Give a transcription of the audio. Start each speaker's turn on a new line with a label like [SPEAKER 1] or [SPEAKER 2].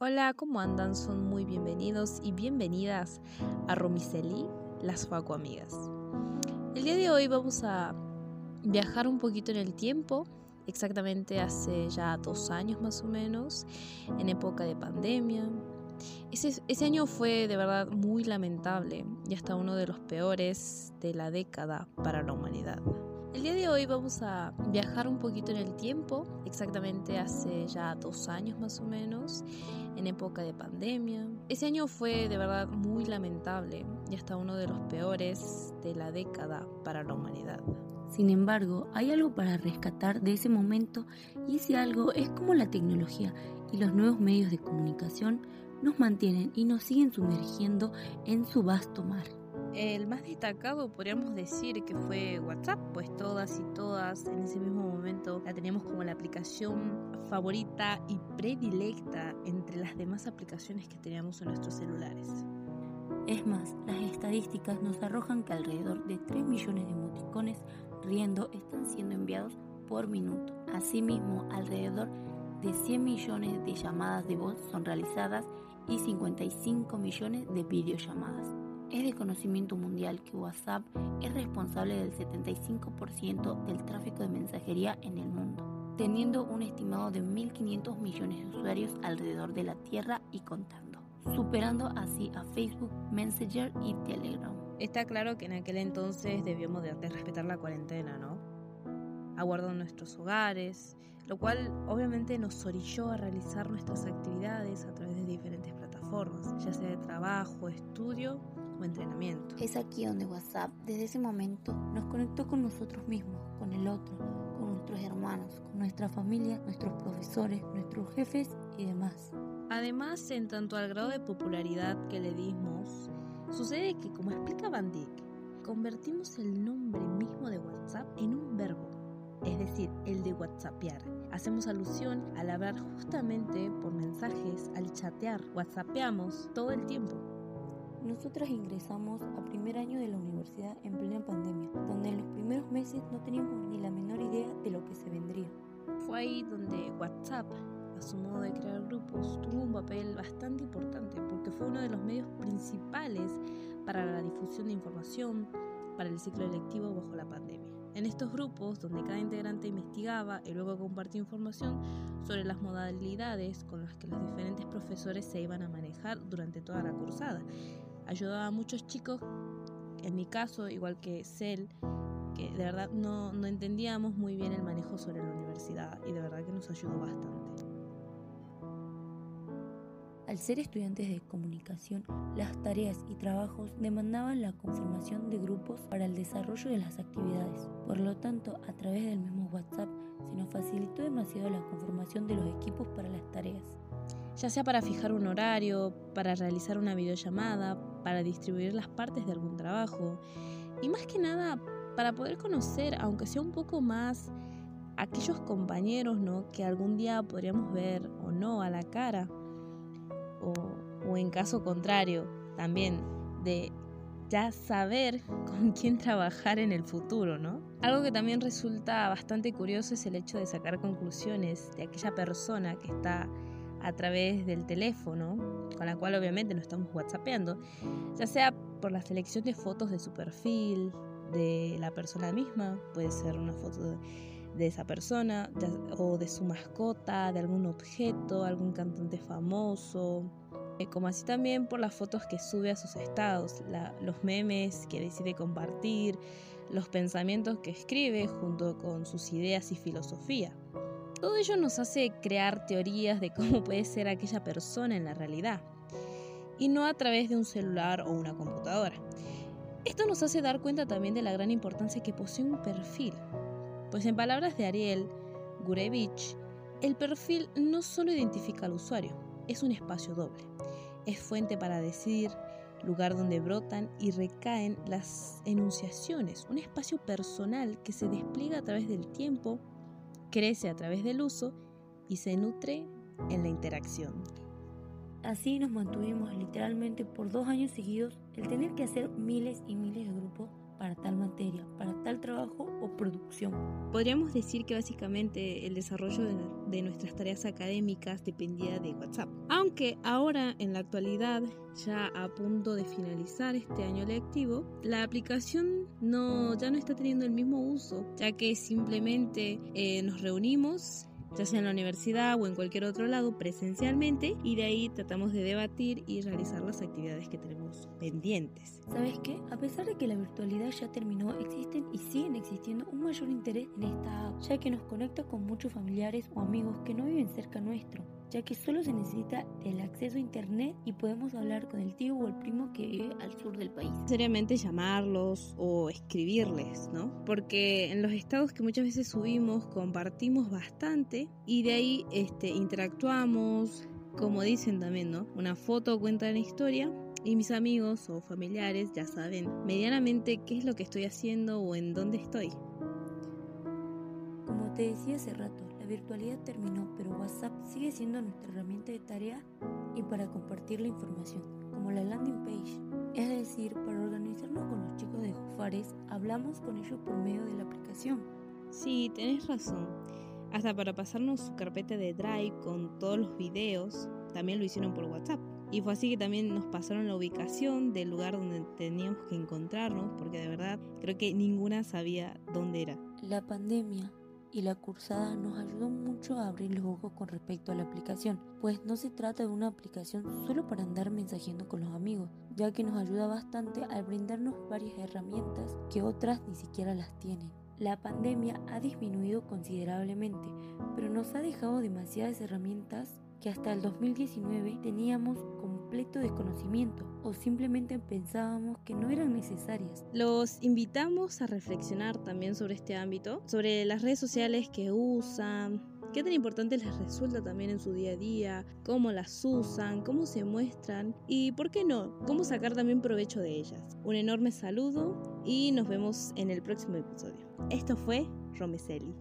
[SPEAKER 1] Hola, ¿cómo andan? Son muy bienvenidos y bienvenidas a Romiceli, las Faco Amigas. El día de hoy vamos a viajar un poquito en el tiempo, exactamente hace ya dos años más o menos, en época de pandemia. Ese, ese año fue de verdad muy lamentable y hasta uno de los peores de la década para la humanidad. El día de hoy vamos a viajar un poquito en el tiempo, exactamente hace ya dos años más o menos, en época de pandemia. Ese año fue de verdad muy lamentable y hasta uno de los peores de la década para la humanidad.
[SPEAKER 2] Sin embargo, hay algo para rescatar de ese momento y ese algo es como la tecnología y los nuevos medios de comunicación nos mantienen y nos siguen sumergiendo en su vasto mar.
[SPEAKER 1] El más destacado podríamos decir que fue WhatsApp, pues todas y todas en ese mismo momento la teníamos como la aplicación favorita y predilecta entre las demás aplicaciones que teníamos en nuestros celulares.
[SPEAKER 2] Es más, las estadísticas nos arrojan que alrededor de 3 millones de emoticones riendo están siendo enviados por minuto. Asimismo, alrededor de 100 millones de llamadas de voz son realizadas y 55 millones de videollamadas. Es de conocimiento mundial que WhatsApp es responsable del 75% del tráfico de mensajería en el mundo, teniendo un estimado de 1.500 millones de usuarios alrededor de la Tierra y contando, superando así a Facebook, Messenger y Telegram.
[SPEAKER 1] Está claro que en aquel entonces debíamos de, respetar la cuarentena, ¿no? Aguardando nuestros hogares, lo cual obviamente nos orilló a realizar nuestras actividades a través de diferentes ya sea de trabajo, estudio entrenamiento.
[SPEAKER 2] Es aquí donde WhatsApp desde ese momento nos conectó con nosotros mismos, con el otro, con nuestros hermanos, con nuestra familia, nuestros profesores, nuestros jefes y demás.
[SPEAKER 1] Además, en tanto al grado de popularidad que le dimos, sucede que, como explica Van Dyck, convertimos el nombre mismo de WhatsApp en un verbo, es decir, el de WhatsAppear. Hacemos alusión al hablar justamente por mensajes, al chatear, WhatsAppeamos todo el tiempo.
[SPEAKER 2] Nosotras ingresamos a primer año de la universidad en plena pandemia, donde en los primeros meses no teníamos ni la menor idea de lo que se vendría.
[SPEAKER 1] Fue ahí donde WhatsApp, a su modo de crear grupos, tuvo un papel bastante importante porque fue uno de los medios principales para la difusión de información para el ciclo electivo bajo la pandemia. En estos grupos, donde cada integrante investigaba y luego compartía información sobre las modalidades con las que los diferentes profesores se iban a manejar durante toda la cursada ayudaba a muchos chicos, en mi caso, igual que Cel, que de verdad no, no entendíamos muy bien el manejo sobre la universidad y de verdad que nos ayudó bastante.
[SPEAKER 2] Al ser estudiantes de comunicación, las tareas y trabajos demandaban la conformación de grupos para el desarrollo de las actividades. Por lo tanto, a través del mismo WhatsApp se nos facilitó demasiado la conformación de los equipos para las tareas
[SPEAKER 1] ya sea para fijar un horario, para realizar una videollamada, para distribuir las partes de algún trabajo y más que nada para poder conocer, aunque sea un poco más, aquellos compañeros ¿no? que algún día podríamos ver o no a la cara o, o en caso contrario también de ya saber con quién trabajar en el futuro, ¿no? Algo que también resulta bastante curioso es el hecho de sacar conclusiones de aquella persona que está a través del teléfono, con la cual obviamente no estamos whatsappeando, ya sea por la selección de fotos de su perfil, de la persona misma, puede ser una foto de, esa persona, o de su mascota, de algún objeto, algún cantante famoso, eh, como así también por las fotos que sube a sus estados, los memes que decide compartir, los pensamientos que escribe junto con sus ideas y filosofía. Todo ello nos hace crear teorías de cómo puede ser aquella persona en la realidad, y no a través de un celular o una computadora. Esto nos hace dar cuenta también de la gran importancia que posee un perfil, pues en palabras de Ariel Gurevich, el perfil no solo identifica al usuario, es un espacio doble. Es fuente para decir, lugar donde brotan y recaen las enunciaciones, un espacio personal que se despliega a través del tiempo crece a través del uso y se nutre en la interacción.
[SPEAKER 2] Así nos mantuvimos literalmente por dos años seguidos el tener que hacer miles y miles de grupos para tal materia, para tal trabajo o producción.
[SPEAKER 1] Podríamos decir que básicamente el desarrollo de, nuestras tareas académicas dependía de WhatsApp. Aunque ahora, en la actualidad, ya a punto de finalizar este año lectivo, la aplicación no, ya no está teniendo el mismo uso, ya que simplemente eh, nos reunimos ya sea en la universidad o en cualquier otro lado, presencialmente, y de ahí tratamos de debatir y realizar las actividades que tenemos pendientes.
[SPEAKER 2] ¿Sabes qué? A pesar de que la virtualidad ya terminó, existen y siguen existiendo un mayor interés en esta app, ya que nos conecta con muchos familiares o amigos que no viven cerca nuestro ya que solo se necesita el acceso a internet y podemos hablar con el tío o el primo que vive al sur del país.
[SPEAKER 1] Seriamente llamarlos o escribirles, ¿no? Porque en los estados que muchas veces subimos compartimos bastante y de ahí este, interactuamos, como dicen también, ¿no? Una foto cuenta la historia y mis amigos o familiares ya saben medianamente qué es lo que estoy haciendo o en dónde estoy.
[SPEAKER 2] Como te decía hace rato, virtualidad terminó, pero WhatsApp sigue siendo nuestra herramienta de tarea y para compartir la información, como la landing page. Es decir, para organizarnos con los chicos de Jufares, hablamos con ellos por medio de la aplicación.
[SPEAKER 1] Sí, tenés razón. Hasta para pasarnos su carpeta de Drive con todos los videos, también lo hicieron por WhatsApp. Y fue así que también nos pasaron la ubicación del lugar donde teníamos que encontrarnos, porque de verdad creo que ninguna sabía dónde era.
[SPEAKER 2] La pandemia y la cursada nos ayudó mucho a abrir los ojos con respecto a la aplicación, pues no se trata de una aplicación solo para andar mensajeando con los amigos, ya que nos ayuda bastante al brindarnos varias herramientas que otras ni siquiera las tienen. La pandemia ha disminuido considerablemente, pero nos ha dejado demasiadas herramientas que hasta el 2019 teníamos completo desconocimiento o simplemente pensábamos que no eran necesarias.
[SPEAKER 1] Los invitamos a reflexionar también sobre este ámbito, sobre las redes sociales que usan, qué tan importante les resulta también en su día a día, cómo las usan, cómo se muestran y, ¿por qué no?, cómo sacar también provecho de ellas. Un enorme saludo y nos vemos en el próximo episodio. Esto fue Romeseli.